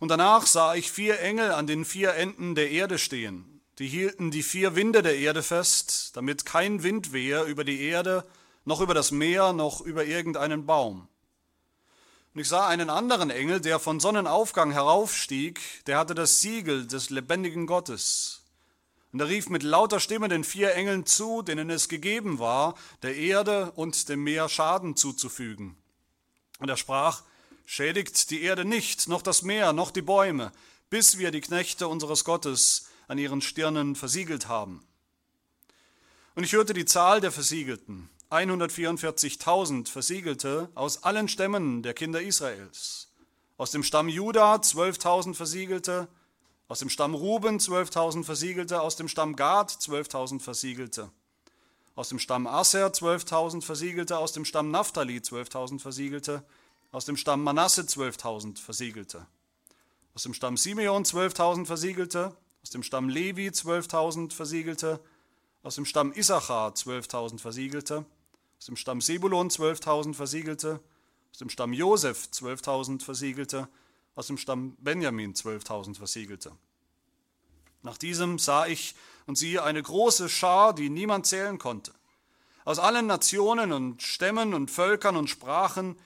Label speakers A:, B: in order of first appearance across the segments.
A: Und danach sah ich vier Engel an den vier Enden der Erde stehen. Die hielten die vier Winde der Erde fest, damit kein Wind wehe über die Erde, noch über das Meer, noch über irgendeinen Baum. Und ich sah einen anderen Engel, der von Sonnenaufgang heraufstieg, der hatte das Siegel des lebendigen Gottes. Und er rief mit lauter Stimme den vier Engeln zu, denen es gegeben war, der Erde und dem Meer Schaden zuzufügen. Und er sprach, schädigt die Erde nicht, noch das Meer, noch die Bäume, bis wir die Knechte unseres Gottes an ihren Stirnen versiegelt haben. Und ich hörte die Zahl der Versiegelten, 144.000 Versiegelte aus allen Stämmen der Kinder Israels. Aus dem Stamm Juda 12.000 Versiegelte, aus dem Stamm Ruben 12.000 Versiegelte, aus dem Stamm Gad 12.000 Versiegelte, aus dem Stamm Aser 12.000 Versiegelte, aus dem Stamm Naphtali 12.000 Versiegelte, aus dem Stamm Manasse 12.000 Versiegelte, aus dem Stamm Simeon 12.000 Versiegelte, aus dem Stamm Levi 12.000 Versiegelte, aus dem Stamm Issachar 12.000 Versiegelte, aus dem Stamm Sebulon 12.000 Versiegelte, aus dem Stamm Josef 12.000 Versiegelte, aus dem Stamm Benjamin 12.000 Versiegelte. Nach diesem sah ich und siehe eine große Schar, die niemand zählen konnte. Aus allen Nationen und Stämmen und Völkern und Sprachen,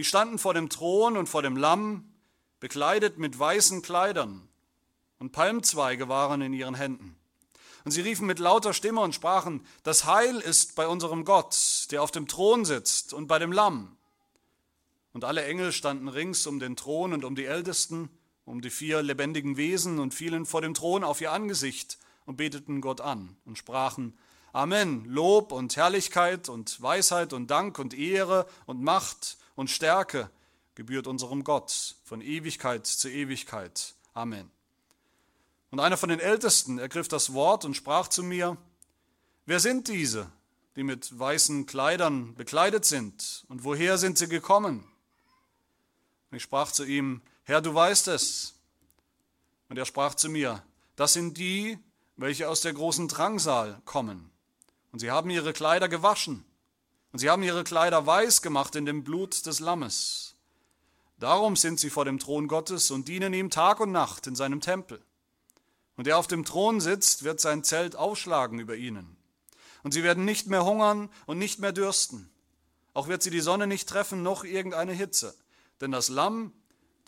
A: die standen vor dem Thron und vor dem Lamm, bekleidet mit weißen Kleidern, und Palmzweige waren in ihren Händen. Und sie riefen mit lauter Stimme und sprachen, das Heil ist bei unserem Gott, der auf dem Thron sitzt, und bei dem Lamm. Und alle Engel standen rings um den Thron und um die Ältesten, um die vier lebendigen Wesen und fielen vor dem Thron auf ihr Angesicht und beteten Gott an und sprachen, Amen, Lob und Herrlichkeit und Weisheit und Dank und Ehre und Macht und Stärke gebührt unserem Gott von Ewigkeit zu Ewigkeit. Amen. Und einer von den Ältesten ergriff das Wort und sprach zu mir, wer sind diese, die mit weißen Kleidern bekleidet sind, und woher sind sie gekommen? Und ich sprach zu ihm, Herr, du weißt es. Und er sprach zu mir, das sind die, welche aus der großen Drangsal kommen. Und sie haben ihre Kleider gewaschen, und sie haben ihre Kleider weiß gemacht in dem Blut des Lammes. Darum sind sie vor dem Thron Gottes und dienen ihm Tag und Nacht in seinem Tempel. Und der auf dem Thron sitzt, wird sein Zelt aufschlagen über ihnen. Und sie werden nicht mehr hungern und nicht mehr dürsten. Auch wird sie die Sonne nicht treffen, noch irgendeine Hitze. Denn das Lamm,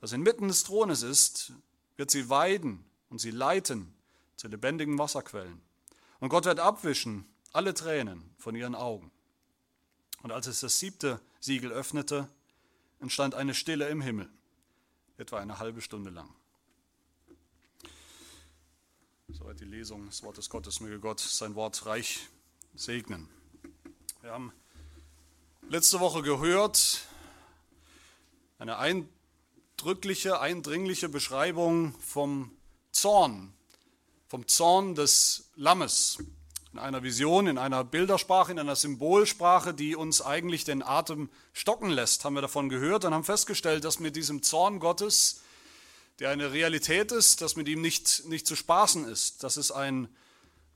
A: das inmitten des Thrones ist, wird sie weiden und sie leiten zu lebendigen Wasserquellen. Und Gott wird abwischen alle Tränen von ihren Augen. Und als es das siebte Siegel öffnete, entstand eine Stille im Himmel, etwa eine halbe Stunde lang. Soweit die Lesung des Wortes Gottes. Möge Gott sein Wort reich segnen. Wir haben letzte Woche gehört eine eindrückliche, eindringliche Beschreibung vom Zorn, vom Zorn des Lammes. In einer Vision, in einer Bildersprache, in einer Symbolsprache, die uns eigentlich den Atem stocken lässt, haben wir davon gehört und haben festgestellt, dass mit diesem Zorn Gottes der eine Realität ist, dass mit ihm nicht, nicht zu spaßen ist, dass es ein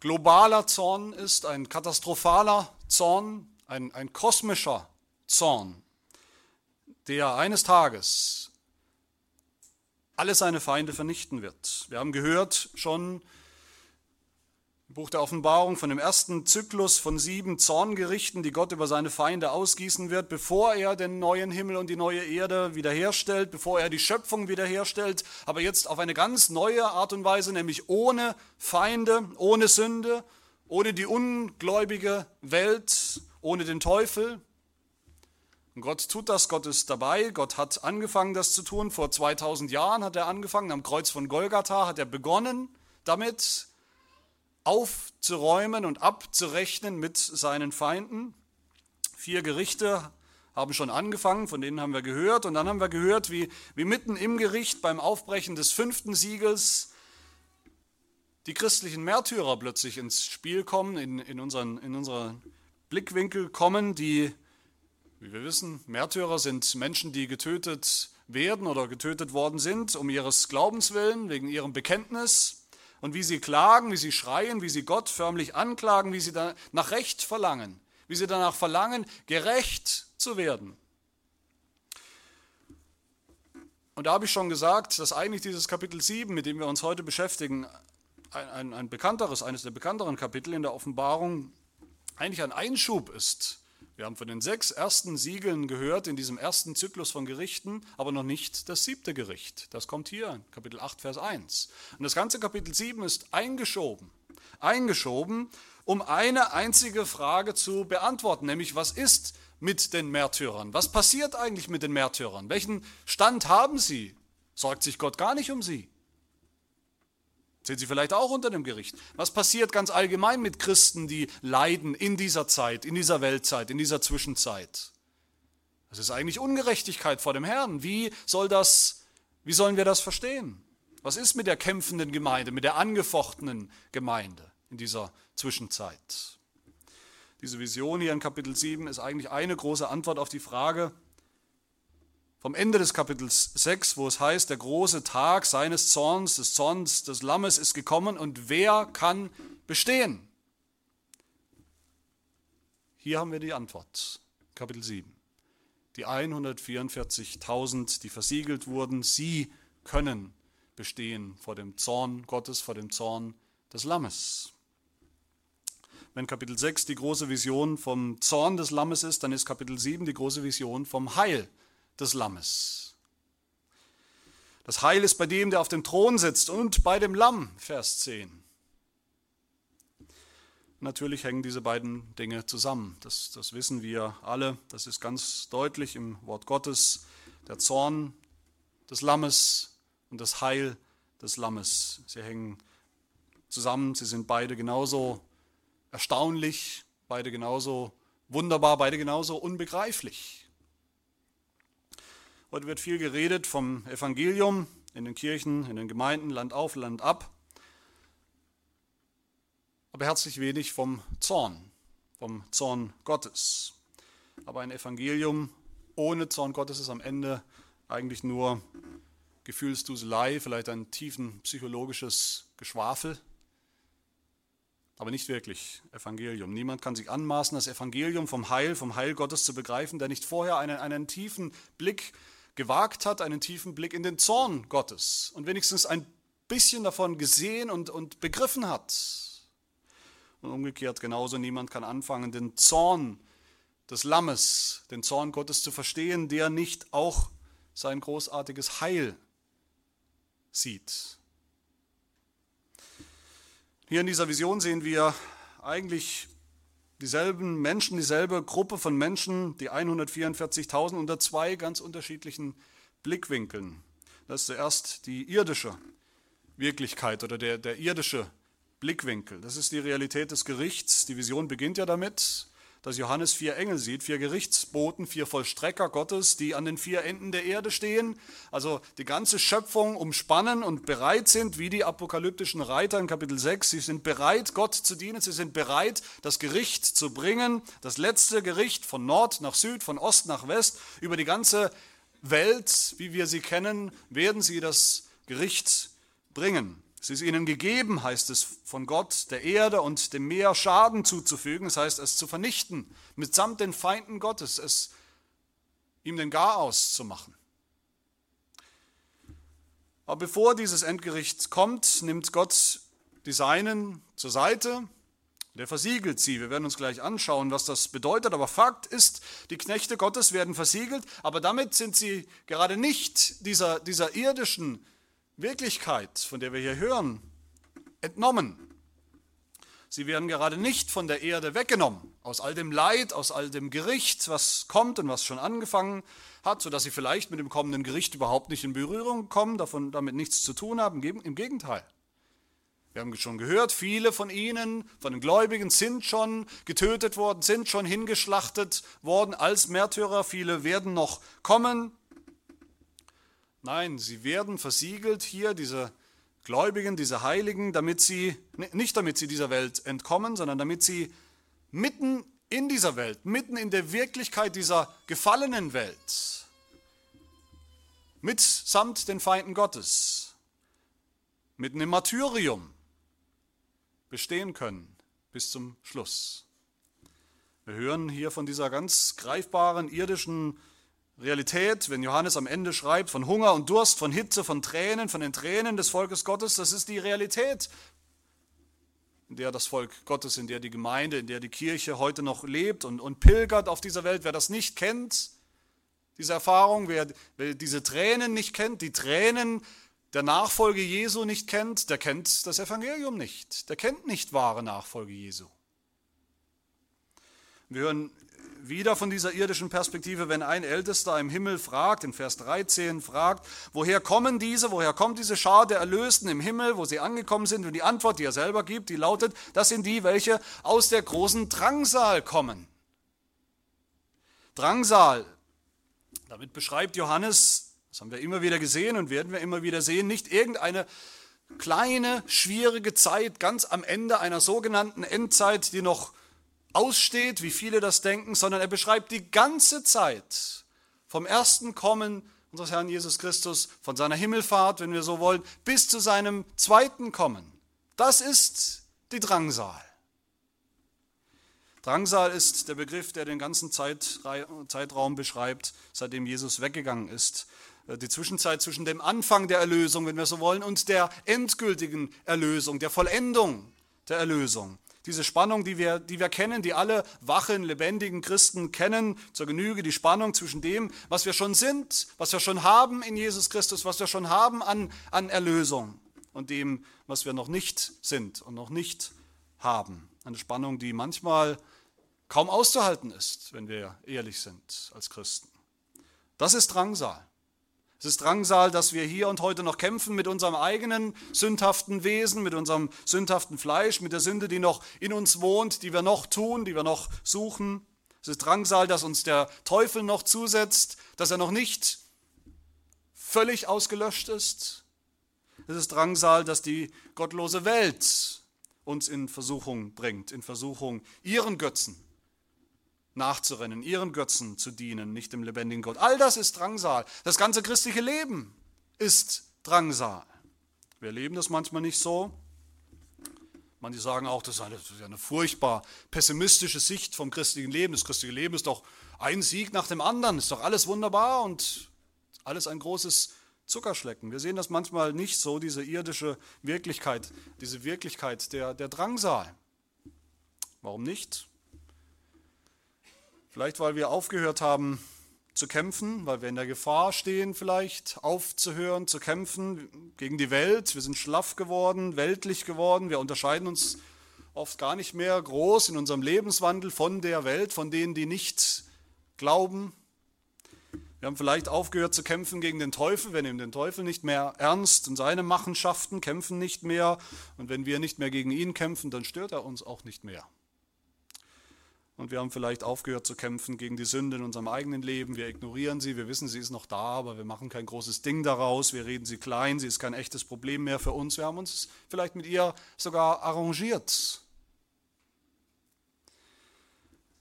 A: globaler Zorn ist, ein katastrophaler Zorn, ein, ein kosmischer Zorn, der eines Tages alle seine Feinde vernichten wird. Wir haben gehört schon Buch der Offenbarung von dem ersten Zyklus von sieben Zorngerichten, die Gott über seine Feinde ausgießen wird, bevor er den neuen Himmel und die neue Erde wiederherstellt, bevor er die Schöpfung wiederherstellt, aber jetzt auf eine ganz neue Art und Weise, nämlich ohne Feinde, ohne Sünde, ohne die ungläubige Welt, ohne den Teufel. Und Gott tut das, Gott ist dabei, Gott hat angefangen, das zu tun. Vor 2000 Jahren hat er angefangen, am Kreuz von Golgatha hat er begonnen damit, aufzuräumen und abzurechnen mit seinen Feinden. Vier Gerichte haben schon angefangen, von denen haben wir gehört. Und dann haben wir gehört, wie, wie mitten im Gericht beim Aufbrechen des fünften Siegels die christlichen Märtyrer plötzlich ins Spiel kommen, in, in, unseren, in unseren Blickwinkel kommen, die, wie wir wissen, Märtyrer sind Menschen, die getötet werden oder getötet worden sind, um ihres Glaubens willen, wegen ihrem Bekenntnis und wie sie klagen, wie sie schreien, wie sie Gott förmlich anklagen, wie sie nach Recht verlangen, wie sie danach verlangen, gerecht zu werden. Und da habe ich schon gesagt, dass eigentlich dieses Kapitel 7, mit dem wir uns heute beschäftigen, ein, ein, ein bekannteres, eines der bekannteren Kapitel in der Offenbarung, eigentlich ein Einschub ist. Wir haben von den sechs ersten Siegeln gehört in diesem ersten Zyklus von Gerichten, aber noch nicht das siebte Gericht. Das kommt hier, Kapitel 8, Vers 1. Und das ganze Kapitel 7 ist eingeschoben. Eingeschoben, um eine einzige Frage zu beantworten, nämlich was ist mit den Märtyrern? Was passiert eigentlich mit den Märtyrern? Welchen Stand haben sie? Sorgt sich Gott gar nicht um sie? Sind sie vielleicht auch unter dem Gericht? Was passiert ganz allgemein mit Christen, die leiden in dieser Zeit, in dieser Weltzeit, in dieser Zwischenzeit? Das ist eigentlich Ungerechtigkeit vor dem Herrn. Wie soll das, wie sollen wir das verstehen? Was ist mit der kämpfenden Gemeinde, mit der angefochtenen Gemeinde in dieser Zwischenzeit? Diese Vision hier in Kapitel 7 ist eigentlich eine große Antwort auf die Frage, vom Ende des Kapitels 6, wo es heißt, der große Tag seines Zorns, des Zorns des Lammes ist gekommen und wer kann bestehen? Hier haben wir die Antwort, Kapitel 7. Die 144.000, die versiegelt wurden, sie können bestehen vor dem Zorn Gottes, vor dem Zorn des Lammes. Wenn Kapitel 6 die große Vision vom Zorn des Lammes ist, dann ist Kapitel 7 die große Vision vom Heil des Lammes. Das Heil ist bei dem, der auf dem Thron sitzt und bei dem Lamm, Vers 10. Natürlich hängen diese beiden Dinge zusammen. Das, das wissen wir alle. Das ist ganz deutlich im Wort Gottes. Der Zorn des Lammes und das Heil des Lammes. Sie hängen zusammen. Sie sind beide genauso erstaunlich, beide genauso wunderbar, beide genauso unbegreiflich. Heute wird viel geredet vom Evangelium in den Kirchen, in den Gemeinden, Land auf, Land ab. Aber herzlich wenig vom Zorn, vom Zorn Gottes. Aber ein Evangelium ohne Zorn Gottes ist am Ende eigentlich nur Gefühlsduselei, vielleicht ein tiefen psychologisches Geschwafel, aber nicht wirklich Evangelium. Niemand kann sich anmaßen, das Evangelium vom Heil, vom Heil Gottes zu begreifen, der nicht vorher einen, einen tiefen Blick gewagt hat, einen tiefen Blick in den Zorn Gottes und wenigstens ein bisschen davon gesehen und, und begriffen hat. Und umgekehrt genauso, niemand kann anfangen, den Zorn des Lammes, den Zorn Gottes zu verstehen, der nicht auch sein großartiges Heil sieht. Hier in dieser Vision sehen wir eigentlich dieselben Menschen, dieselbe Gruppe von Menschen, die 144.000 unter zwei ganz unterschiedlichen Blickwinkeln. Das ist zuerst die irdische Wirklichkeit oder der, der irdische Blickwinkel. Das ist die Realität des Gerichts. Die Vision beginnt ja damit dass Johannes vier Engel sieht, vier Gerichtsboten, vier Vollstrecker Gottes, die an den vier Enden der Erde stehen, also die ganze Schöpfung umspannen und bereit sind, wie die apokalyptischen Reiter in Kapitel 6. Sie sind bereit, Gott zu dienen, sie sind bereit, das Gericht zu bringen, das letzte Gericht von Nord nach Süd, von Ost nach West, über die ganze Welt, wie wir sie kennen, werden sie das Gericht bringen. Es ist ihnen gegeben, heißt es, von Gott, der Erde und dem Meer Schaden zuzufügen, das heißt, es zu vernichten, mitsamt den Feinden Gottes, es ihm den Garaus zu machen. Aber bevor dieses Endgericht kommt, nimmt Gott die Seinen zur Seite, der versiegelt sie. Wir werden uns gleich anschauen, was das bedeutet. Aber Fakt ist, die Knechte Gottes werden versiegelt, aber damit sind sie gerade nicht dieser, dieser irdischen Wirklichkeit, von der wir hier hören, entnommen. Sie werden gerade nicht von der Erde weggenommen, aus all dem Leid, aus all dem Gericht, was kommt und was schon angefangen hat, sodass sie vielleicht mit dem kommenden Gericht überhaupt nicht in Berührung kommen, davon, damit nichts zu tun haben. Im Gegenteil. Wir haben schon gehört, viele von ihnen, von den Gläubigen, sind schon getötet worden, sind schon hingeschlachtet worden als Märtyrer. Viele werden noch kommen. Nein, sie werden versiegelt hier, diese Gläubigen, diese Heiligen, damit sie, nicht damit sie dieser Welt entkommen, sondern damit sie mitten in dieser Welt, mitten in der Wirklichkeit dieser gefallenen Welt, mitsamt den Feinden Gottes, mitten im Martyrium bestehen können bis zum Schluss. Wir hören hier von dieser ganz greifbaren irdischen Realität, wenn Johannes am Ende schreibt von Hunger und Durst, von Hitze, von Tränen, von den Tränen des Volkes Gottes, das ist die Realität, in der das Volk Gottes, in der die Gemeinde, in der die Kirche heute noch lebt und, und pilgert auf dieser Welt. Wer das nicht kennt, diese Erfahrung, wer, wer diese Tränen nicht kennt, die Tränen der Nachfolge Jesu nicht kennt, der kennt das Evangelium nicht. Der kennt nicht wahre Nachfolge Jesu. Wir hören wieder von dieser irdischen Perspektive, wenn ein Ältester im Himmel fragt, in Vers 13 fragt, woher kommen diese, woher kommt diese Schar der Erlösten im Himmel, wo sie angekommen sind? Und die Antwort, die er selber gibt, die lautet, das sind die, welche aus der großen Drangsal kommen. Drangsal, damit beschreibt Johannes, das haben wir immer wieder gesehen und werden wir immer wieder sehen, nicht irgendeine kleine, schwierige Zeit ganz am Ende einer sogenannten Endzeit, die noch aussteht, wie viele das denken, sondern er beschreibt die ganze Zeit vom ersten Kommen unseres Herrn Jesus Christus, von seiner Himmelfahrt, wenn wir so wollen, bis zu seinem zweiten Kommen. Das ist die Drangsal. Drangsal ist der Begriff, der den ganzen Zeitraum beschreibt, seitdem Jesus weggegangen ist. Die Zwischenzeit zwischen dem Anfang der Erlösung, wenn wir so wollen, und der endgültigen Erlösung, der Vollendung der Erlösung. Diese Spannung, die wir, die wir kennen, die alle wachen, lebendigen Christen kennen, zur Genüge die Spannung zwischen dem, was wir schon sind, was wir schon haben in Jesus Christus, was wir schon haben an, an Erlösung und dem, was wir noch nicht sind und noch nicht haben. Eine Spannung, die manchmal kaum auszuhalten ist, wenn wir ehrlich sind als Christen. Das ist Drangsal. Es ist Drangsal, dass wir hier und heute noch kämpfen mit unserem eigenen sündhaften Wesen, mit unserem sündhaften Fleisch, mit der Sünde, die noch in uns wohnt, die wir noch tun, die wir noch suchen. Es ist Drangsal, dass uns der Teufel noch zusetzt, dass er noch nicht völlig ausgelöscht ist. Es ist Drangsal, dass die gottlose Welt uns in Versuchung bringt, in Versuchung ihren Götzen nachzurennen, ihren Götzen zu dienen, nicht dem lebendigen Gott. All das ist Drangsal. Das ganze christliche Leben ist Drangsal. Wir erleben das manchmal nicht so. Manche sagen auch, das ist eine, das ist eine furchtbar pessimistische Sicht vom christlichen Leben. Das christliche Leben ist doch ein Sieg nach dem anderen, ist doch alles wunderbar und alles ein großes Zuckerschlecken. Wir sehen das manchmal nicht so, diese irdische Wirklichkeit, diese Wirklichkeit der, der Drangsal. Warum nicht? Vielleicht, weil wir aufgehört haben zu kämpfen, weil wir in der Gefahr stehen, vielleicht aufzuhören, zu kämpfen gegen die Welt. Wir sind schlaff geworden, weltlich geworden. Wir unterscheiden uns oft gar nicht mehr groß in unserem Lebenswandel von der Welt, von denen, die nicht glauben. Wir haben vielleicht aufgehört zu kämpfen gegen den Teufel. Wir nehmen den Teufel nicht mehr ernst und seine Machenschaften, kämpfen nicht mehr. Und wenn wir nicht mehr gegen ihn kämpfen, dann stört er uns auch nicht mehr. Und wir haben vielleicht aufgehört zu kämpfen gegen die Sünde in unserem eigenen Leben. Wir ignorieren sie, wir wissen, sie ist noch da, aber wir machen kein großes Ding daraus. Wir reden sie klein, sie ist kein echtes Problem mehr für uns. Wir haben uns vielleicht mit ihr sogar arrangiert.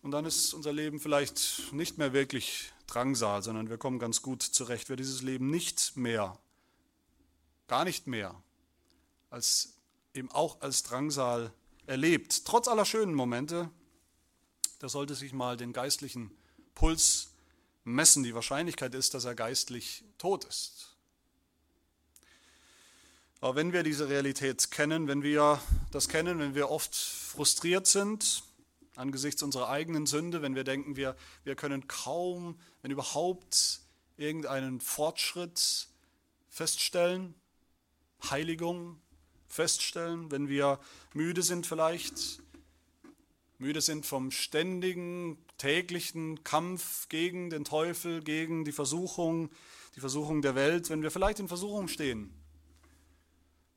A: Und dann ist unser Leben vielleicht nicht mehr wirklich Drangsal, sondern wir kommen ganz gut zurecht. Wer dieses Leben nicht mehr, gar nicht mehr, als eben auch als Drangsal erlebt, trotz aller schönen Momente, der sollte sich mal den geistlichen Puls messen. Die Wahrscheinlichkeit ist, dass er geistlich tot ist. Aber wenn wir diese Realität kennen, wenn wir das kennen, wenn wir oft frustriert sind angesichts unserer eigenen Sünde, wenn wir denken, wir, wir können kaum, wenn überhaupt, irgendeinen Fortschritt feststellen, Heiligung feststellen, wenn wir müde sind vielleicht, müde sind vom ständigen, täglichen Kampf gegen den Teufel, gegen die Versuchung, die Versuchung der Welt, wenn wir vielleicht in Versuchung stehen.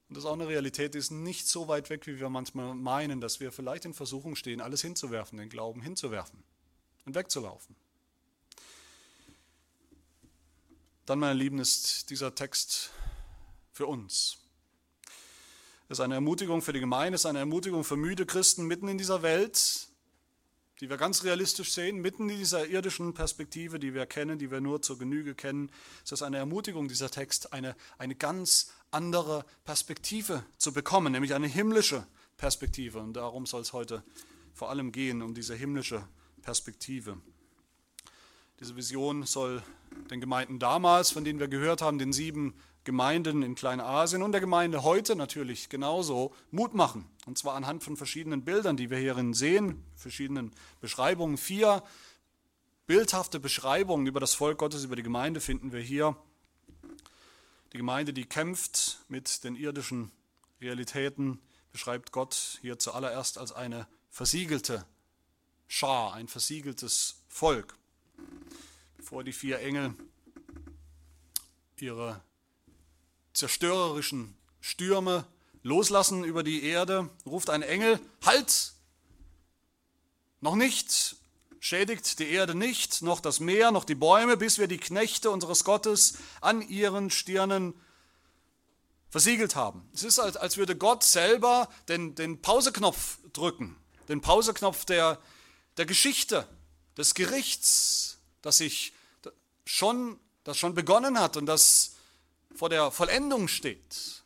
A: Und das ist auch eine Realität, die ist nicht so weit weg, wie wir manchmal meinen, dass wir vielleicht in Versuchung stehen, alles hinzuwerfen, den Glauben hinzuwerfen und wegzulaufen. Dann, meine Lieben, ist dieser Text für uns. Das ist eine Ermutigung für die Gemeinde, ist eine Ermutigung für müde Christen mitten in dieser Welt, die wir ganz realistisch sehen, mitten in dieser irdischen Perspektive, die wir kennen, die wir nur zur Genüge kennen. Ist eine Ermutigung, dieser Text, eine, eine ganz andere Perspektive zu bekommen, nämlich eine himmlische Perspektive. Und darum soll es heute vor allem gehen, um diese himmlische Perspektive. Diese Vision soll den Gemeinden damals, von denen wir gehört haben, den sieben Gemeinden in Kleinasien und der Gemeinde heute natürlich genauso Mut machen. Und zwar anhand von verschiedenen Bildern, die wir hierin sehen, verschiedenen Beschreibungen. Vier bildhafte Beschreibungen über das Volk Gottes, über die Gemeinde finden wir hier. Die Gemeinde, die kämpft mit den irdischen Realitäten, beschreibt Gott hier zuallererst als eine versiegelte Schar, ein versiegeltes Volk. Bevor die vier Engel ihre zerstörerischen Stürme loslassen über die Erde, ruft ein Engel, halt! Noch nicht, schädigt die Erde nicht, noch das Meer, noch die Bäume, bis wir die Knechte unseres Gottes an ihren Stirnen versiegelt haben. Es ist, als würde Gott selber den, den Pauseknopf drücken, den Pauseknopf der, der Geschichte, des Gerichts, das sich schon, das schon begonnen hat und das vor der Vollendung steht.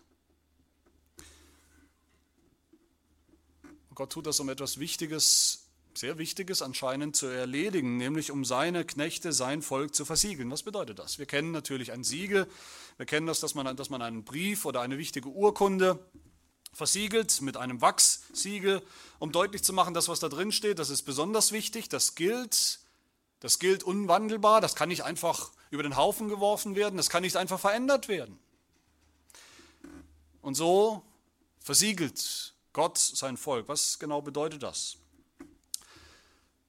A: Und Gott tut das, um etwas Wichtiges, sehr Wichtiges anscheinend zu erledigen, nämlich um seine Knechte, sein Volk zu versiegeln. Was bedeutet das? Wir kennen natürlich ein Siegel. Wir kennen das, dass man, dass man einen Brief oder eine wichtige Urkunde versiegelt mit einem Wachssiegel, um deutlich zu machen, dass was da drin steht, das ist besonders wichtig, das gilt, das gilt unwandelbar, das kann nicht einfach über den Haufen geworfen werden, das kann nicht einfach verändert werden. Und so versiegelt Gott sein Volk. Was genau bedeutet das?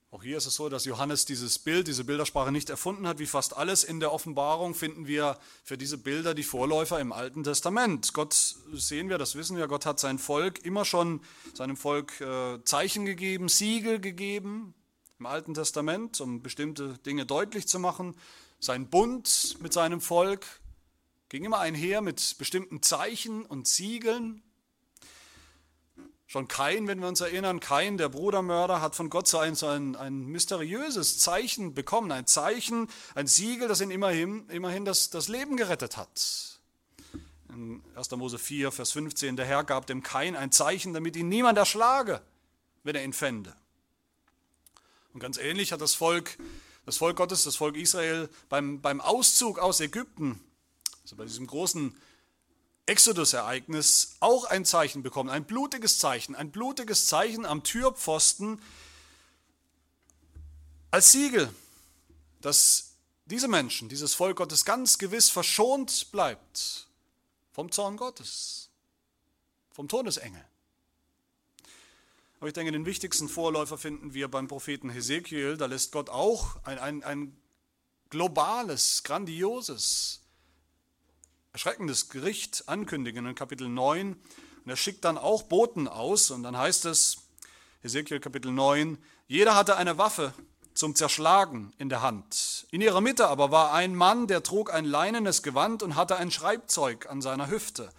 A: Auch hier ist es so, dass Johannes dieses Bild, diese Bildersprache nicht erfunden hat. Wie fast alles in der Offenbarung finden wir für diese Bilder die Vorläufer im Alten Testament. Gott, sehen wir, das wissen wir, Gott hat sein Volk immer schon, seinem Volk äh, Zeichen gegeben, Siegel gegeben im Alten Testament, um bestimmte Dinge deutlich zu machen. Sein Bund mit seinem Volk ging immer einher mit bestimmten Zeichen und Siegeln. Schon Kain, wenn wir uns erinnern, Kain, der Brudermörder, hat von Gott so ein, so ein, ein mysteriöses Zeichen bekommen, ein Zeichen, ein Siegel, das ihn immerhin, immerhin das, das Leben gerettet hat. In 1. Mose 4, Vers 15, der Herr gab dem Kain ein Zeichen, damit ihn niemand erschlage, wenn er ihn fände. Und ganz ähnlich hat das Volk das Volk Gottes, das Volk Israel beim, beim Auszug aus Ägypten, also bei diesem großen Exodus-Ereignis, auch ein Zeichen bekommen, ein blutiges Zeichen, ein blutiges Zeichen am Türpfosten als Siegel, dass diese Menschen, dieses Volk Gottes ganz gewiss verschont bleibt vom Zorn Gottes, vom Todesengel. Aber ich denke, den wichtigsten Vorläufer finden wir beim Propheten Hesekiel. Da lässt Gott auch ein, ein, ein globales, grandioses, erschreckendes Gericht ankündigen in Kapitel 9. Und er schickt dann auch Boten aus. Und dann heißt es, Hesekiel Kapitel 9, jeder hatte eine Waffe zum Zerschlagen in der Hand. In ihrer Mitte aber war ein Mann, der trug ein leinenes Gewand und hatte ein Schreibzeug an seiner Hüfte.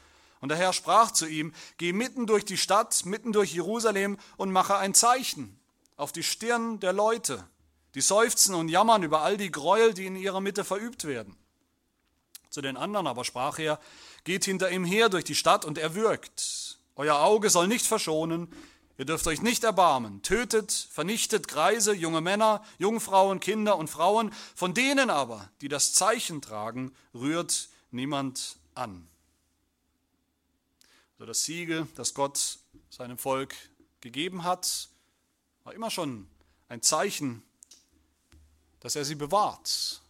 A: Und der Herr sprach zu ihm, geh mitten durch die Stadt, mitten durch Jerusalem und mache ein Zeichen auf die Stirn der Leute, die seufzen und jammern über all die Gräuel, die in ihrer Mitte verübt werden. Zu den anderen aber sprach er, geht hinter ihm her durch die Stadt und er wirkt. Euer Auge soll nicht verschonen, ihr dürft euch nicht erbarmen. Tötet, vernichtet Greise, junge Männer, Jungfrauen, Kinder und Frauen. Von denen aber, die das Zeichen tragen, rührt niemand an. Also das Siegel, das Gott seinem Volk gegeben hat, war immer schon ein Zeichen, dass er sie bewahrt.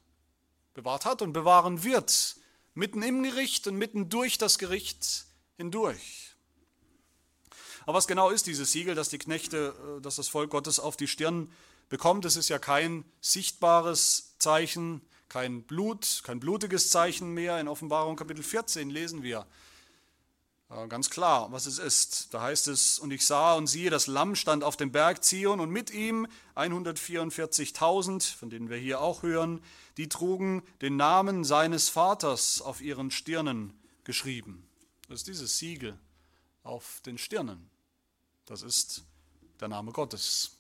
A: Bewahrt hat und bewahren wird, mitten im Gericht und mitten durch das Gericht hindurch. Aber was genau ist dieses Siegel, das die Knechte, äh, dass das Volk Gottes auf die Stirn bekommt? Es ist ja kein sichtbares Zeichen, kein Blut, kein blutiges Zeichen mehr. In Offenbarung Kapitel 14 lesen wir, Ganz klar, was es ist. Da heißt es, und ich sah und siehe, das Lamm stand auf dem Berg Zion und mit ihm 144.000, von denen wir hier auch hören, die trugen den Namen seines Vaters auf ihren Stirnen geschrieben. Das ist dieses Siegel auf den Stirnen. Das ist der Name Gottes.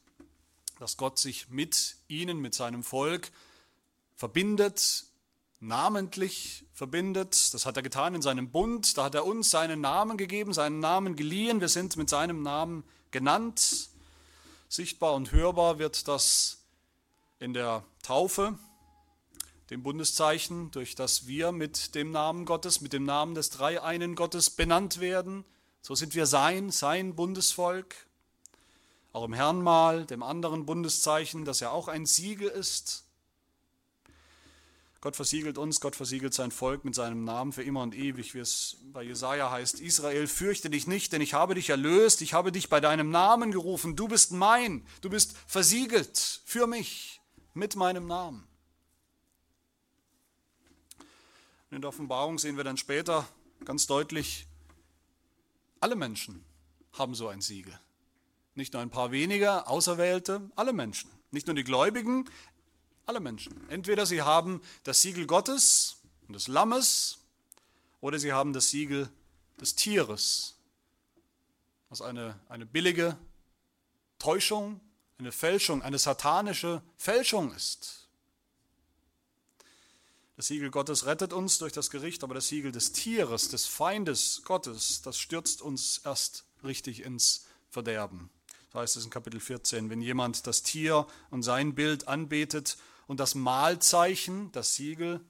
A: Dass Gott sich mit ihnen, mit seinem Volk verbindet namentlich verbindet. Das hat er getan in seinem Bund. Da hat er uns seinen Namen gegeben, seinen Namen geliehen. Wir sind mit seinem Namen genannt. Sichtbar und hörbar wird das in der Taufe. dem Bundeszeichen, durch das wir mit dem Namen Gottes, mit dem Namen des dreieinen Gottes benannt werden. So sind wir sein, sein Bundesvolk. Auch im Herrnmal, dem anderen Bundeszeichen, das ja auch ein Siegel ist. Gott versiegelt uns, Gott versiegelt sein Volk mit seinem Namen für immer und ewig, wie es bei Jesaja heißt: Israel, fürchte dich nicht, denn ich habe dich erlöst, ich habe dich bei deinem Namen gerufen, du bist mein, du bist versiegelt für mich mit meinem Namen. in der Offenbarung sehen wir dann später ganz deutlich, alle Menschen haben so ein Siegel. Nicht nur ein paar wenige, Auserwählte, alle Menschen. Nicht nur die Gläubigen, alle Menschen. Entweder sie haben das Siegel Gottes und des Lammes oder sie haben das Siegel des Tieres, was eine, eine billige Täuschung, eine Fälschung, eine satanische Fälschung ist. Das Siegel Gottes rettet uns durch das Gericht, aber das Siegel des Tieres, des Feindes Gottes, das stürzt uns erst richtig ins Verderben. So heißt es in Kapitel 14, wenn jemand das Tier und sein Bild anbetet und das Mahlzeichen, das Siegel,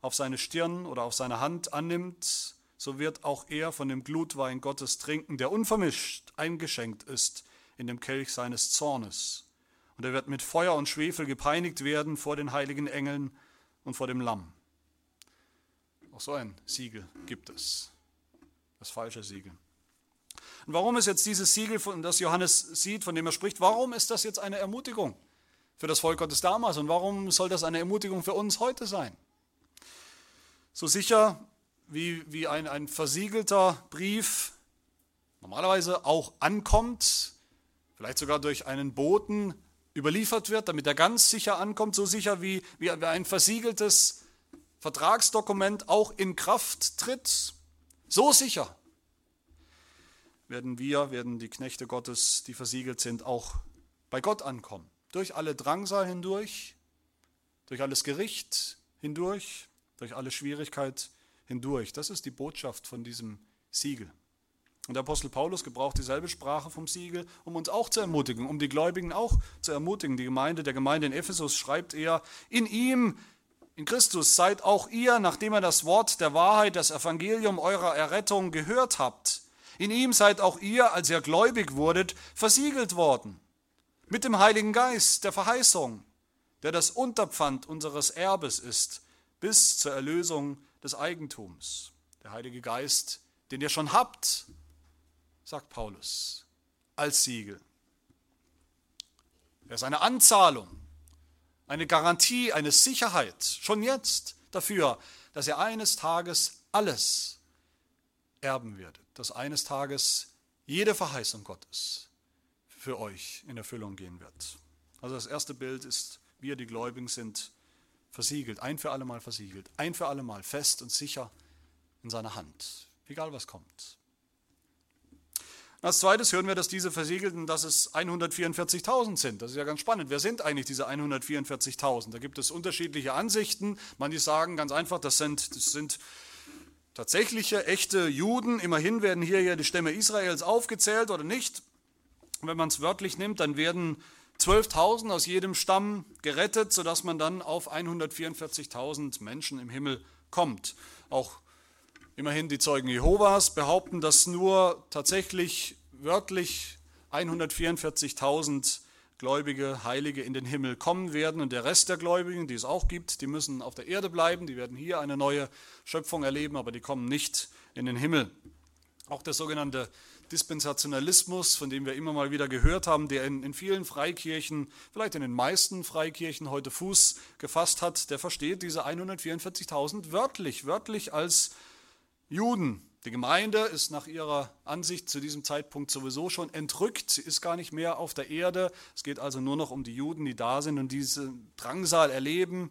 A: auf seine Stirn oder auf seine Hand annimmt, so wird auch er von dem Glutwein Gottes trinken, der unvermischt eingeschenkt ist in dem Kelch seines Zornes. Und er wird mit Feuer und Schwefel gepeinigt werden vor den heiligen Engeln und vor dem Lamm. Auch so ein Siegel gibt es, das falsche Siegel. Und warum ist jetzt dieses Siegel, das Johannes sieht, von dem er spricht, warum ist das jetzt eine Ermutigung für das Volk Gottes damals und warum soll das eine Ermutigung für uns heute sein? So sicher wie, wie ein, ein versiegelter Brief normalerweise auch ankommt, vielleicht sogar durch einen Boten überliefert wird, damit er ganz sicher ankommt, so sicher wie, wie ein versiegeltes Vertragsdokument auch in Kraft tritt, so sicher werden wir, werden die Knechte Gottes, die versiegelt sind, auch bei Gott ankommen. Durch alle Drangsal hindurch, durch alles Gericht hindurch, durch alle Schwierigkeit hindurch. Das ist die Botschaft von diesem Siegel. Und der Apostel Paulus gebraucht dieselbe Sprache vom Siegel, um uns auch zu ermutigen, um die Gläubigen auch zu ermutigen. Die Gemeinde, der Gemeinde in Ephesus schreibt er, in ihm, in Christus seid auch ihr, nachdem ihr das Wort der Wahrheit, das Evangelium eurer Errettung gehört habt. In ihm seid auch ihr, als ihr gläubig wurdet, versiegelt worden. Mit dem Heiligen Geist der Verheißung, der das Unterpfand unseres Erbes ist, bis zur Erlösung des Eigentums. Der Heilige Geist, den ihr schon habt, sagt Paulus, als Siegel. Er ist eine Anzahlung, eine Garantie, eine Sicherheit, schon jetzt dafür, dass er eines Tages alles erben wird, dass eines Tages jede Verheißung Gottes für euch in Erfüllung gehen wird. Also das erste Bild ist, wir, die Gläubigen sind, versiegelt, ein für alle Mal versiegelt, ein für alle Mal fest und sicher in seiner Hand, egal was kommt. Als zweites hören wir, dass diese Versiegelten, dass es 144.000 sind. Das ist ja ganz spannend. Wer sind eigentlich diese 144.000? Da gibt es unterschiedliche Ansichten. Manche sagen ganz einfach, das sind, das sind tatsächliche, echte Juden. Immerhin werden hier ja die Stämme Israels aufgezählt oder nicht. Wenn man es wörtlich nimmt, dann werden 12.000 aus jedem Stamm gerettet, sodass man dann auf 144.000 Menschen im Himmel kommt. Auch Immerhin die Zeugen Jehovas behaupten, dass nur tatsächlich wörtlich 144.000 Gläubige, Heilige in den Himmel kommen werden und der Rest der Gläubigen, die es auch gibt, die müssen auf der Erde bleiben, die werden hier eine neue Schöpfung erleben, aber die kommen nicht in den Himmel. Auch der sogenannte Dispensationalismus, von dem wir immer mal wieder gehört haben, der in, in, vielen Freikirchen, vielleicht in den meisten Freikirchen heute Fuß gefasst hat, der versteht diese 144.000 wörtlich, wörtlich als Juden. Die Gemeinde ist nach ihrer Ansicht zu diesem Zeitpunkt sowieso schon entrückt. Sie ist gar nicht mehr auf der Erde. Es geht also nur noch um die Juden, die da sind und diese Drangsal erleben,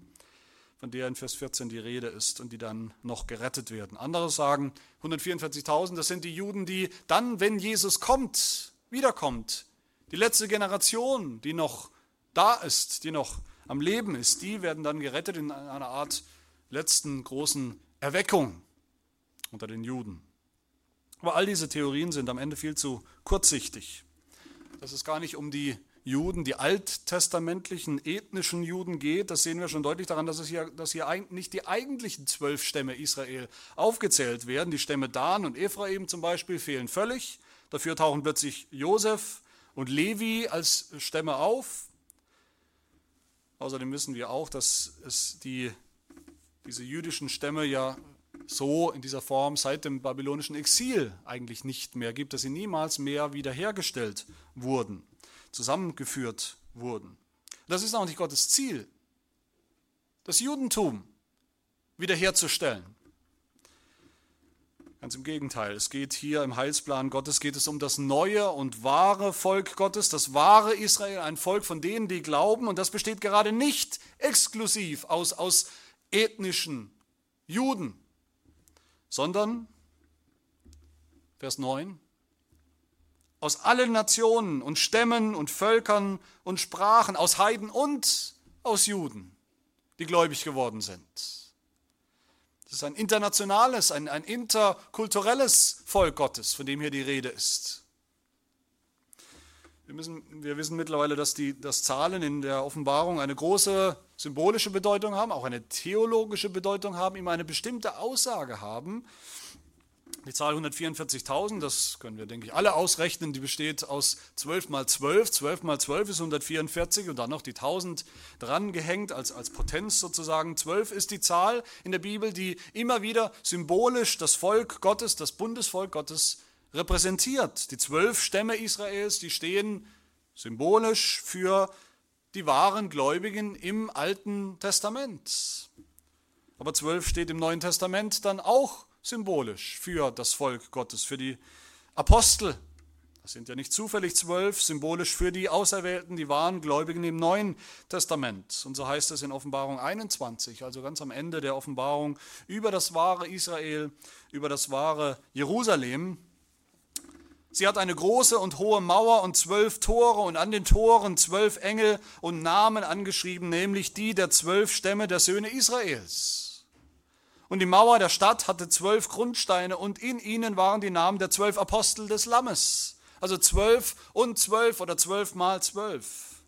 A: von der in Vers 14 die Rede ist und die dann noch gerettet werden. Andere sagen, 144.000, das sind die Juden, die dann, wenn Jesus kommt, wiederkommt, die letzte Generation, die noch da ist, die noch am Leben ist, die werden dann gerettet in einer Art letzten großen Erweckung unter den Juden. Aber all diese Theorien sind am Ende viel zu kurzsichtig. Dass es gar nicht um die Juden, die alttestamentlichen ethnischen Juden geht, das sehen wir schon deutlich daran, dass, es hier, dass hier nicht die eigentlichen zwölf Stämme Israel aufgezählt werden. Die Stämme Dan und Ephraim zum Beispiel fehlen völlig. Dafür tauchen plötzlich Josef und Levi als Stämme auf. Außerdem wissen wir auch, dass es die, diese jüdischen Stämme ja so in dieser Form seit dem babylonischen Exil eigentlich nicht mehr gibt, dass sie niemals mehr wiederhergestellt wurden zusammengeführt wurden. Das ist auch nicht Gottes Ziel, das Judentum wiederherzustellen. Ganz im Gegenteil, es geht hier im Heilsplan Gottes, geht es um das neue und wahre Volk Gottes, das wahre Israel, ein Volk von denen, die glauben, und das besteht gerade nicht exklusiv aus, aus ethnischen Juden, sondern, Vers 9, aus allen Nationen und Stämmen und Völkern und Sprachen, aus Heiden und aus Juden, die gläubig geworden sind. Das ist ein internationales, ein, ein interkulturelles Volk Gottes, von dem hier die Rede ist. Wir, müssen, wir wissen mittlerweile, dass die dass Zahlen in der Offenbarung eine große symbolische Bedeutung haben, auch eine theologische Bedeutung haben, immer eine bestimmte Aussage haben. Die Zahl 144.000, das können wir, denke ich, alle ausrechnen, die besteht aus 12 mal 12. 12 mal 12 ist 144 und dann noch die 1000 dran gehängt als, als Potenz sozusagen. 12 ist die Zahl in der Bibel, die immer wieder symbolisch das Volk Gottes, das Bundesvolk Gottes repräsentiert. Die zwölf Stämme Israels, die stehen symbolisch für die wahren Gläubigen im Alten Testament. Aber zwölf steht im Neuen Testament dann auch symbolisch für das Volk Gottes, für die Apostel. Das sind ja nicht zufällig zwölf, symbolisch für die Auserwählten, die wahren Gläubigen im Neuen Testament. Und so heißt es in Offenbarung 21, also ganz am Ende der Offenbarung über das wahre Israel, über das wahre Jerusalem. Sie hat eine große und hohe Mauer und zwölf Tore und an den Toren zwölf Engel und Namen angeschrieben, nämlich die der zwölf Stämme der Söhne Israels. Und die Mauer der Stadt hatte zwölf Grundsteine und in ihnen waren die Namen der zwölf Apostel des Lammes. Also zwölf und zwölf oder zwölf mal zwölf.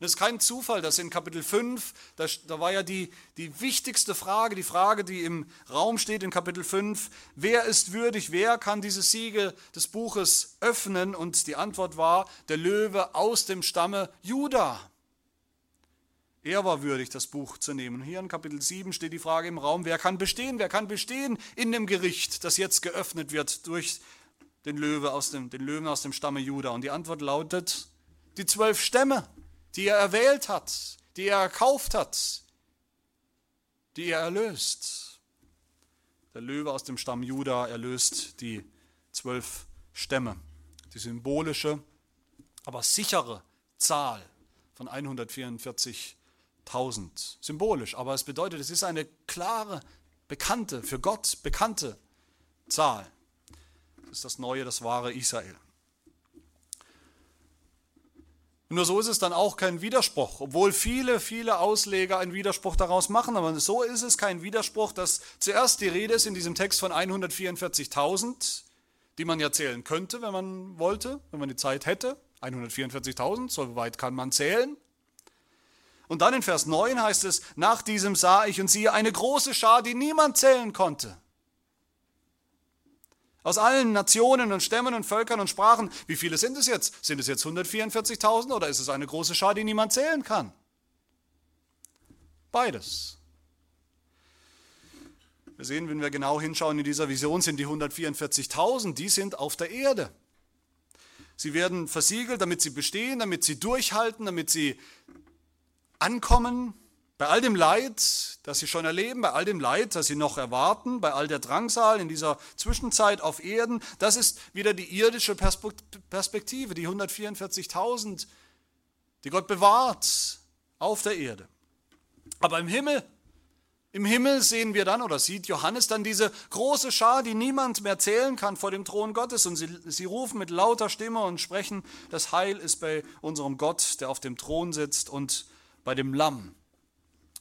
A: Es ist kein Zufall, dass in Kapitel 5, da, da war ja die, die wichtigste Frage, die Frage, die im Raum steht in Kapitel 5, wer ist würdig, wer kann diese Siegel des Buches öffnen? Und die Antwort war, der Löwe aus dem Stamme Juda. Er war würdig, das Buch zu nehmen. Hier in Kapitel 7 steht die Frage im Raum, wer kann bestehen? Wer kann bestehen in dem Gericht, das jetzt geöffnet wird durch den, Löwe aus dem, den Löwen aus dem Stamme Juda? Und die Antwort lautet, die zwölf Stämme, die er erwählt hat, die er erkauft hat, die er erlöst. Der Löwe aus dem Stamm Juda erlöst die zwölf Stämme. Die symbolische, aber sichere Zahl von 144 1000. Symbolisch, aber es bedeutet, es ist eine klare, bekannte, für Gott bekannte Zahl. Das ist das neue, das wahre Israel. Nur so ist es dann auch kein Widerspruch, obwohl viele, viele Ausleger einen Widerspruch daraus machen. Aber so ist es kein Widerspruch, dass zuerst die Rede ist in diesem Text von 144.000, die man ja zählen könnte, wenn man wollte, wenn man die Zeit hätte. 144.000, so weit kann man zählen. Und dann in Vers 9 heißt es, nach diesem sah ich und siehe eine große Schar, die niemand zählen konnte. Aus allen Nationen und Stämmen und Völkern und Sprachen. Wie viele sind es jetzt? Sind es jetzt 144.000 oder ist es eine große Schar, die niemand zählen kann? Beides. Wir sehen, wenn wir genau hinschauen in dieser Vision, sind die 144.000, die sind auf der Erde. Sie werden versiegelt, damit sie bestehen, damit sie durchhalten, damit sie ankommen, bei all dem Leid, das sie schon erleben, bei all dem Leid, das sie noch erwarten, bei all der Drangsal in dieser Zwischenzeit auf Erden, das ist wieder die irdische Perspektive, die 144.000, die Gott bewahrt auf der Erde. Aber im Himmel, im Himmel sehen wir dann oder sieht Johannes dann diese große Schar, die niemand mehr zählen kann vor dem Thron Gottes. Und sie, sie rufen mit lauter Stimme und sprechen, das Heil ist bei unserem Gott, der auf dem Thron sitzt und bei dem Lamm.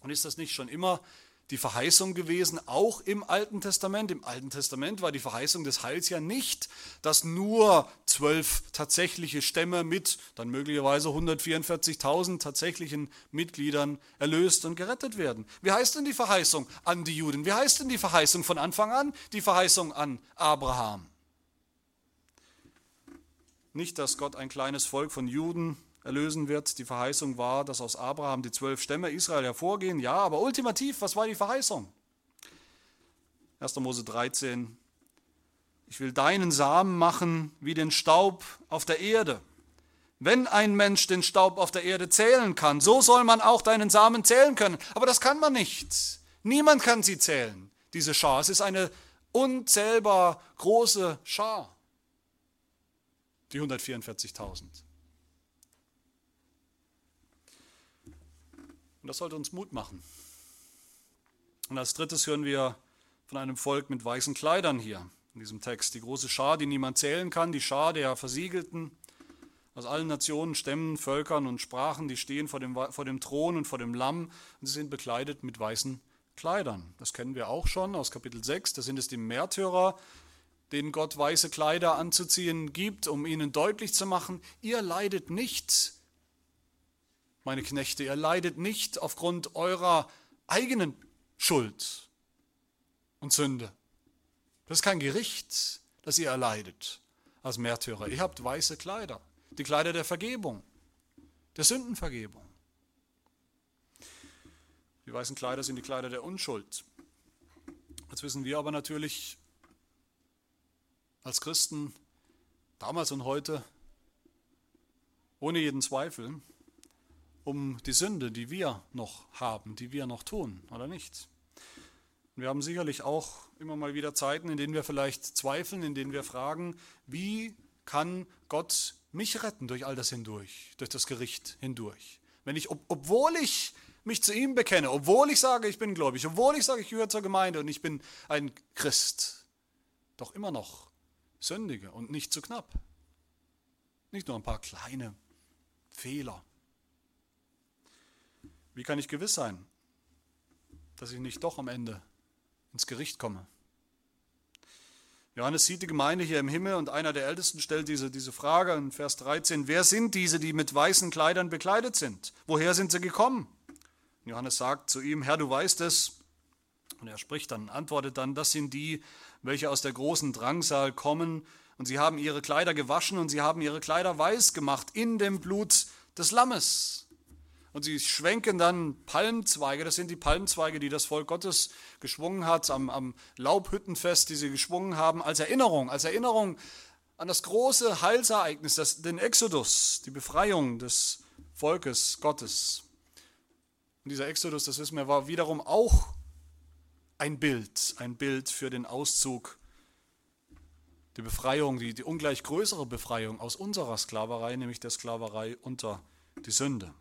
A: Und ist das nicht schon immer die Verheißung gewesen, auch im Alten Testament. Im Alten Testament war die Verheißung des Heils ja nicht, dass nur zwölf tatsächliche Stämme mit dann möglicherweise 144.000 tatsächlichen Mitgliedern erlöst und gerettet werden. Wie heißt denn die Verheißung an die Juden? Wie heißt denn die Verheißung von Anfang an? Die Verheißung an Abraham. Nicht, dass Gott ein kleines Volk von Juden erlösen wird. Die Verheißung war, dass aus Abraham die zwölf Stämme Israel hervorgehen. Ja, aber ultimativ, was war die Verheißung? 1. Mose 13. Ich will deinen Samen machen wie den Staub auf der Erde. Wenn ein Mensch den Staub auf der Erde zählen kann, so soll man auch deinen Samen zählen können. Aber das kann man nicht. Niemand kann sie zählen, diese Schar. Es ist eine unzählbar große Schar, die 144.000. Und das sollte uns Mut machen. Und als drittes hören wir von einem Volk mit weißen Kleidern hier in diesem Text. Die große Schar, die niemand zählen kann, die Schar der Versiegelten aus allen Nationen, Stämmen, Völkern und Sprachen, die stehen vor dem, vor dem Thron und vor dem Lamm und sie sind bekleidet mit weißen Kleidern. Das kennen wir auch schon aus Kapitel 6. Da sind es die Märtyrer, denen Gott weiße Kleider anzuziehen gibt, um ihnen deutlich zu machen, ihr leidet nicht meine Knechte, ihr leidet nicht aufgrund eurer eigenen Schuld und Sünde. Das ist kein Gericht, das ihr erleidet als Märtyrer. Ihr habt weiße Kleider, die Kleider der Vergebung, der Sündenvergebung. Die weißen Kleider sind die Kleider der Unschuld. Jetzt wissen wir aber natürlich als Christen damals und heute ohne jeden Zweifel, um die Sünde, die wir noch haben, die wir noch tun, oder nicht? wir haben sicherlich auch immer mal wieder Zeiten, in denen wir vielleicht zweifeln, in denen wir fragen, wie kann Gott mich retten durch all das hindurch, durch das Gericht hindurch? Wenn ich, ob, obwohl ich mich zu ihm bekenne, obwohl ich sage, ich bin gläubig, obwohl ich sage, ich gehöre zur Gemeinde und ich bin ein Christ, doch immer noch sündige und nicht zu knapp. Nicht nur ein paar kleine Fehler. Wie kann ich gewiss sein, dass ich nicht doch am Ende ins Gericht komme? Johannes sieht die Gemeinde hier im Himmel und einer der Ältesten stellt diese, diese Frage in Vers 13, wer sind diese, die mit weißen Kleidern bekleidet sind? Woher sind sie gekommen? Und Johannes sagt zu ihm, Herr, du weißt es. Und er spricht dann, antwortet dann, das sind die, welche aus der großen Drangsal kommen und sie haben ihre Kleider gewaschen und sie haben ihre Kleider weiß gemacht in dem Blut des Lammes. Und sie schwenken dann Palmzweige, das sind die Palmzweige, die das Volk Gottes geschwungen hat am, am Laubhüttenfest, die sie geschwungen haben, als Erinnerung, als Erinnerung an das große Heilsereignis, das, den Exodus, die Befreiung des Volkes Gottes. Und dieser Exodus, das wissen wir, war wiederum auch ein Bild, ein Bild für den Auszug, die Befreiung, die, die ungleich größere Befreiung aus unserer Sklaverei, nämlich der Sklaverei unter die Sünde.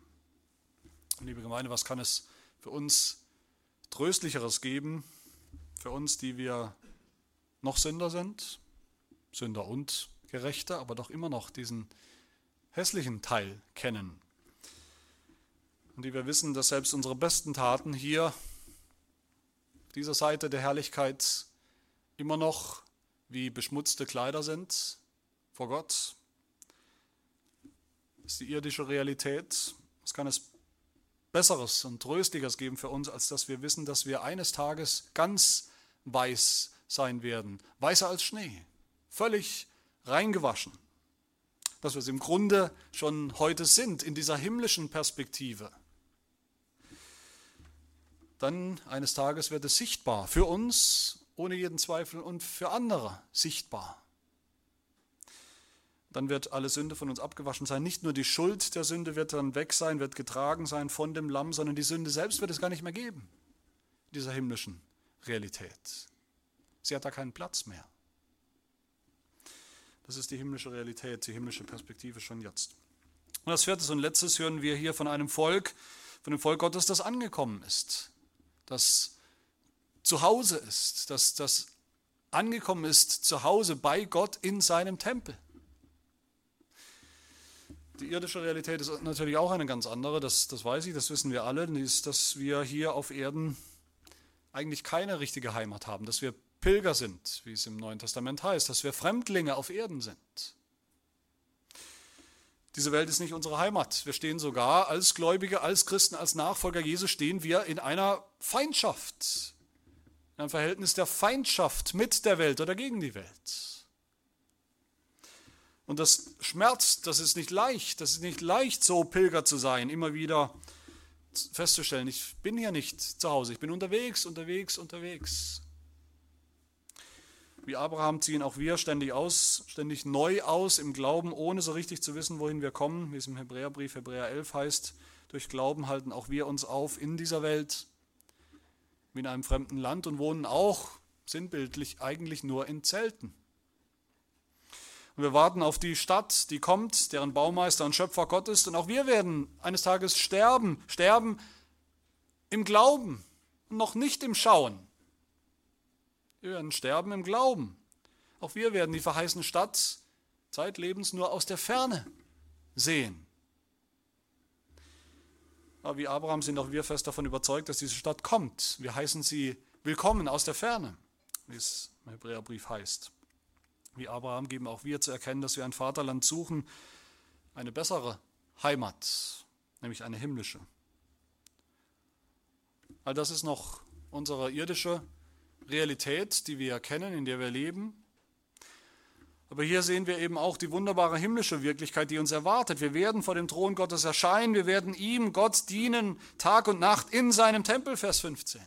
A: Liebe Gemeinde, was kann es für uns Tröstlicheres geben, für uns, die wir noch Sünder sind, Sünder und Gerechte, aber doch immer noch diesen hässlichen Teil kennen. Und die wir wissen, dass selbst unsere besten Taten hier auf dieser Seite der Herrlichkeit immer noch wie beschmutzte Kleider sind vor Gott. Das ist die irdische Realität. Was kann es Besseres und Tröstliches geben für uns, als dass wir wissen, dass wir eines Tages ganz weiß sein werden, weißer als Schnee, völlig reingewaschen. Dass wir es im Grunde schon heute sind, in dieser himmlischen Perspektive. Dann eines Tages wird es sichtbar, für uns ohne jeden Zweifel und für andere sichtbar dann wird alle Sünde von uns abgewaschen sein. Nicht nur die Schuld der Sünde wird dann weg sein, wird getragen sein von dem Lamm, sondern die Sünde selbst wird es gar nicht mehr geben, dieser himmlischen Realität. Sie hat da keinen Platz mehr. Das ist die himmlische Realität, die himmlische Perspektive schon jetzt. Und als viertes und letztes hören wir hier von einem Volk, von dem Volk Gottes, das angekommen ist, das zu Hause ist, das, das angekommen ist zu Hause bei Gott in seinem Tempel. Die irdische Realität ist natürlich auch eine ganz andere, das, das weiß ich, das wissen wir alle, ist, dass wir hier auf Erden eigentlich keine richtige Heimat haben, dass wir Pilger sind, wie es im Neuen Testament heißt, dass wir Fremdlinge auf Erden sind. Diese Welt ist nicht unsere Heimat. Wir stehen sogar als Gläubige, als Christen, als Nachfolger Jesu stehen wir in einer Feindschaft, in einem Verhältnis der Feindschaft mit der Welt oder gegen die Welt. Und das schmerzt, das ist nicht leicht, das ist nicht leicht, so Pilger zu sein, immer wieder festzustellen, ich bin hier nicht zu Hause, ich bin unterwegs, unterwegs, unterwegs. Wie Abraham ziehen auch wir ständig aus, ständig neu aus im Glauben, ohne so richtig zu wissen, wohin wir kommen, wie es im Hebräerbrief Hebräer 11 heißt. Durch Glauben halten auch wir uns auf in dieser Welt, wie in einem fremden Land und wohnen auch sinnbildlich eigentlich nur in Zelten. Und wir warten auf die Stadt, die kommt, deren Baumeister und Schöpfer Gott ist. Und auch wir werden eines Tages sterben, sterben im Glauben, noch nicht im Schauen. Wir werden sterben im Glauben. Auch wir werden die verheißene Stadt zeitlebens nur aus der Ferne sehen. Aber wie Abraham sind auch wir fest davon überzeugt, dass diese Stadt kommt. Wir heißen sie willkommen aus der Ferne, wie es im Hebräerbrief heißt. Wie Abraham geben auch wir zu erkennen, dass wir ein Vaterland suchen, eine bessere Heimat, nämlich eine himmlische. All das ist noch unsere irdische Realität, die wir erkennen, in der wir leben. Aber hier sehen wir eben auch die wunderbare himmlische Wirklichkeit, die uns erwartet. Wir werden vor dem Thron Gottes erscheinen, wir werden ihm, Gott, dienen, Tag und Nacht in seinem Tempel, Vers 15.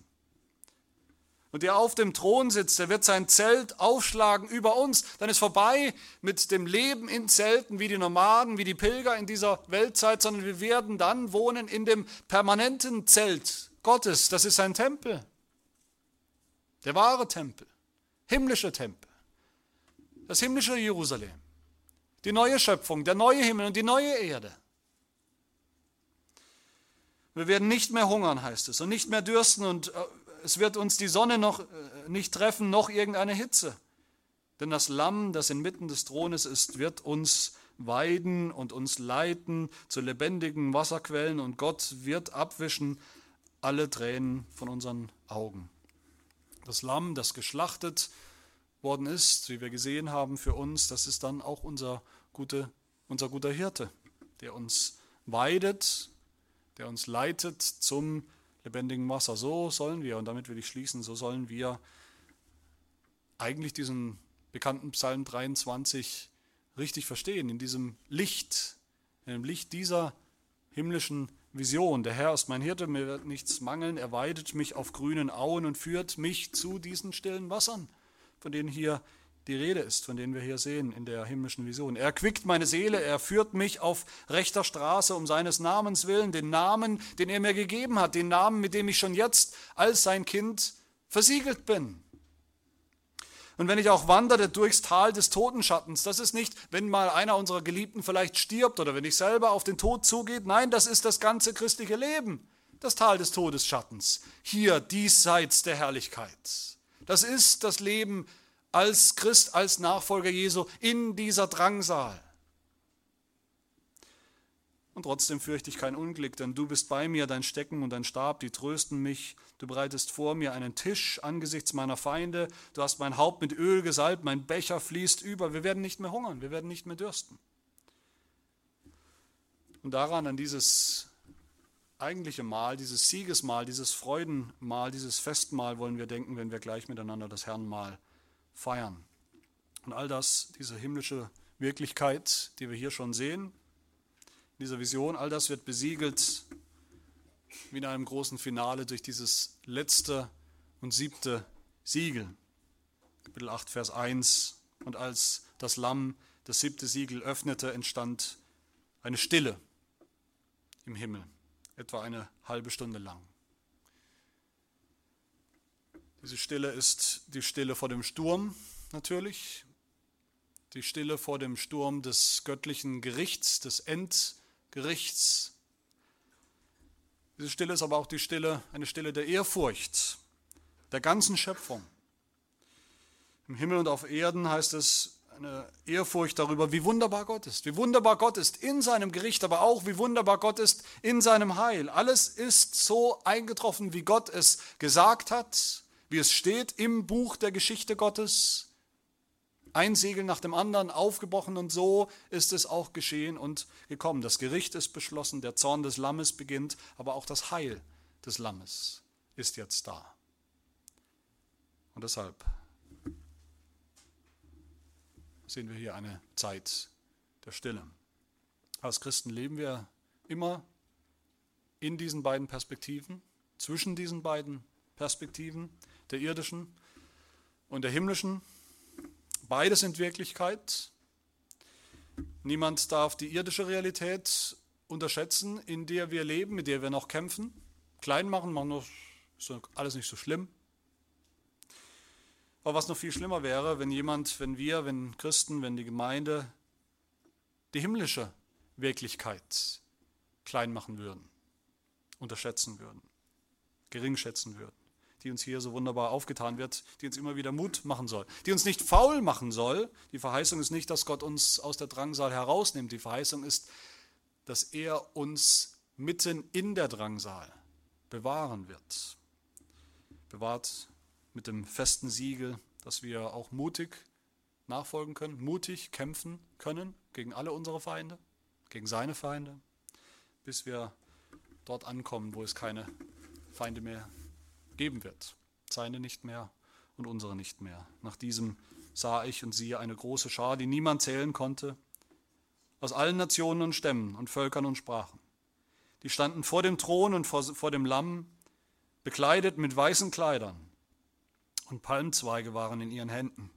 A: Und der auf dem Thron sitzt, der wird sein Zelt aufschlagen über uns. Dann ist vorbei mit dem Leben in Zelten wie die Nomaden, wie die Pilger in dieser Weltzeit, sondern wir werden dann wohnen in dem permanenten Zelt Gottes. Das ist sein Tempel. Der wahre Tempel, himmlische Tempel, das himmlische Jerusalem, die neue Schöpfung, der neue Himmel und die neue Erde. Wir werden nicht mehr hungern, heißt es, und nicht mehr dürsten und äh, es wird uns die Sonne noch äh, nicht treffen, noch irgendeine Hitze. Denn das Lamm, das inmitten des Thrones ist, wird uns weiden und uns leiten zu lebendigen Wasserquellen und Gott wird abwischen alle Tränen von unseren Augen. Das Lamm, das geschlachtet worden ist, wie wir gesehen haben für uns, das ist dann auch unser, gute, unser guter Hirte, der uns weidet, der uns leitet zum lebendigen Wasser. So sollen wir, und damit will ich schließen, so sollen wir eigentlich diesen bekannten Psalm 23 richtig verstehen, in diesem Licht, in dem Licht dieser himmlischen Vision. Der Herr ist mein Hirte, mir wird nichts mangeln. Er weidet mich auf grünen Auen und führt mich zu diesen stillen Wassern, von denen hier die Rede ist, von denen wir hier sehen in der himmlischen Vision. Er quickt meine Seele, er führt mich auf rechter Straße um seines Namens willen, den Namen, den er mir gegeben hat, den Namen, mit dem ich schon jetzt als sein Kind versiegelt bin. Und wenn ich auch wanderte durchs Tal des Totenschattens, das ist nicht, wenn mal einer unserer Geliebten vielleicht stirbt oder wenn ich selber auf den Tod zugeht. Nein, das ist das ganze christliche Leben, das Tal des Todesschattens, hier diesseits der Herrlichkeit. Das ist das Leben als Christ, als Nachfolger Jesu in dieser Drangsal. Und trotzdem fürchte ich kein Unglück, denn du bist bei mir, dein Stecken und dein Stab, die trösten mich. Du bereitest vor mir einen Tisch angesichts meiner Feinde. Du hast mein Haupt mit Öl gesalbt, mein Becher fließt über. Wir werden nicht mehr hungern, wir werden nicht mehr dürsten. Und daran, an dieses eigentliche Mahl, dieses Siegesmahl, dieses Freudenmahl, dieses Festmahl wollen wir denken, wenn wir gleich miteinander das Herrenmahl feiern. Und all das, diese himmlische Wirklichkeit, die wir hier schon sehen, dieser Vision, all das wird besiegelt wie in einem großen Finale durch dieses letzte und siebte Siegel. Kapitel 8, Vers 1. Und als das Lamm das siebte Siegel öffnete, entstand eine Stille im Himmel, etwa eine halbe Stunde lang. Diese Stille ist die Stille vor dem Sturm natürlich, die Stille vor dem Sturm des göttlichen Gerichts, des Endgerichts Gerichts. Diese Stille ist aber auch die Stille, eine Stille der Ehrfurcht der ganzen Schöpfung. Im Himmel und auf Erden heißt es eine Ehrfurcht darüber, wie wunderbar Gott ist. Wie wunderbar Gott ist in seinem Gericht, aber auch wie wunderbar Gott ist in seinem Heil. Alles ist so eingetroffen, wie Gott es gesagt hat, wie es steht im Buch der Geschichte Gottes. Ein Segel nach dem anderen aufgebrochen und so ist es auch geschehen und gekommen. Das Gericht ist beschlossen, der Zorn des Lammes beginnt, aber auch das Heil des Lammes ist jetzt da. Und deshalb sehen wir hier eine Zeit der Stille. Als Christen leben wir immer in diesen beiden Perspektiven, zwischen diesen beiden Perspektiven, der irdischen und der himmlischen. Beides sind Wirklichkeit. Niemand darf die irdische Realität unterschätzen, in der wir leben, mit der wir noch kämpfen. Klein machen, machen das ist alles nicht so schlimm. Aber was noch viel schlimmer wäre, wenn jemand, wenn wir, wenn Christen, wenn die Gemeinde die himmlische Wirklichkeit klein machen würden, unterschätzen würden, geringschätzen würden, die uns hier so wunderbar aufgetan wird, die uns immer wieder Mut machen soll, die uns nicht faul machen soll. Die Verheißung ist nicht, dass Gott uns aus der Drangsal herausnimmt. Die Verheißung ist, dass er uns mitten in der Drangsal bewahren wird. Bewahrt mit dem festen Siegel, dass wir auch mutig nachfolgen können, mutig kämpfen können gegen alle unsere Feinde, gegen seine Feinde, bis wir dort ankommen, wo es keine Feinde mehr geben wird. Seine nicht mehr und unsere nicht mehr. Nach diesem sah ich und siehe eine große Schar, die niemand zählen konnte, aus allen Nationen und Stämmen und Völkern und Sprachen. Die standen vor dem Thron und vor, vor dem Lamm, bekleidet mit weißen Kleidern und Palmzweige waren in ihren Händen.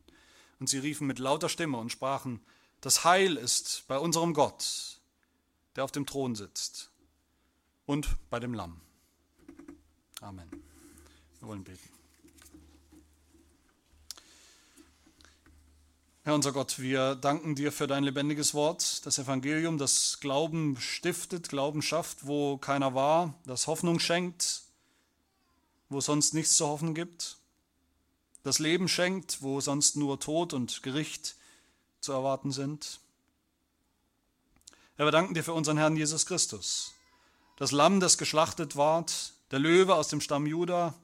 A: Und sie riefen mit lauter Stimme und sprachen, das Heil ist bei unserem Gott, der auf dem Thron sitzt, und bei dem Lamm. Amen. Wir wollen beten. Herr unser Gott, wir danken dir für dein lebendiges Wort, das Evangelium, das Glauben stiftet, Glauben schafft, wo keiner war, das Hoffnung schenkt, wo es sonst nichts zu hoffen gibt das Leben schenkt, wo sonst nur Tod und Gericht zu erwarten sind. Herr, wir danken dir für unseren Herrn Jesus Christus, das Lamm, das geschlachtet ward, der Löwe aus dem Stamm Juda,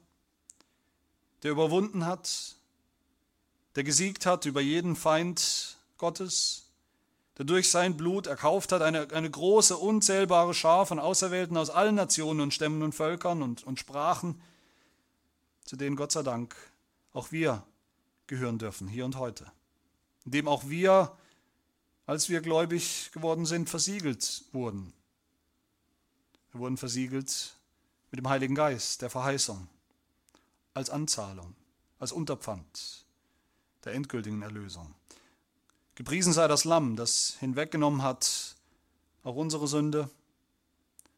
A: der überwunden hat, der gesiegt hat über jeden Feind Gottes, der durch sein Blut erkauft hat, eine, eine große, unzählbare Schar von Auserwählten aus allen Nationen und Stämmen und Völkern und, und Sprachen, zu denen Gott sei Dank auch wir gehören dürfen, hier und heute. Indem auch wir, als wir gläubig geworden sind, versiegelt wurden. Wir wurden versiegelt mit dem Heiligen Geist, der Verheißung, als Anzahlung, als Unterpfand der endgültigen Erlösung. Gepriesen sei das Lamm, das hinweggenommen hat auch unsere Sünde,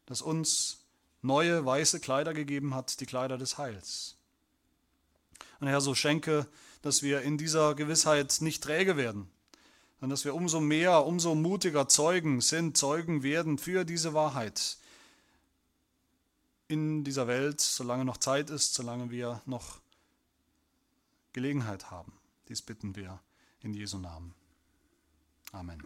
A: das uns neue weiße Kleider gegeben hat, die Kleider des Heils. Und Herr, so schenke, dass wir in dieser Gewissheit nicht träge werden, sondern dass wir umso mehr, umso mutiger Zeugen sind, Zeugen werden für diese Wahrheit in dieser Welt, solange noch Zeit ist, solange wir noch Gelegenheit haben. Dies bitten wir in Jesu Namen. Amen.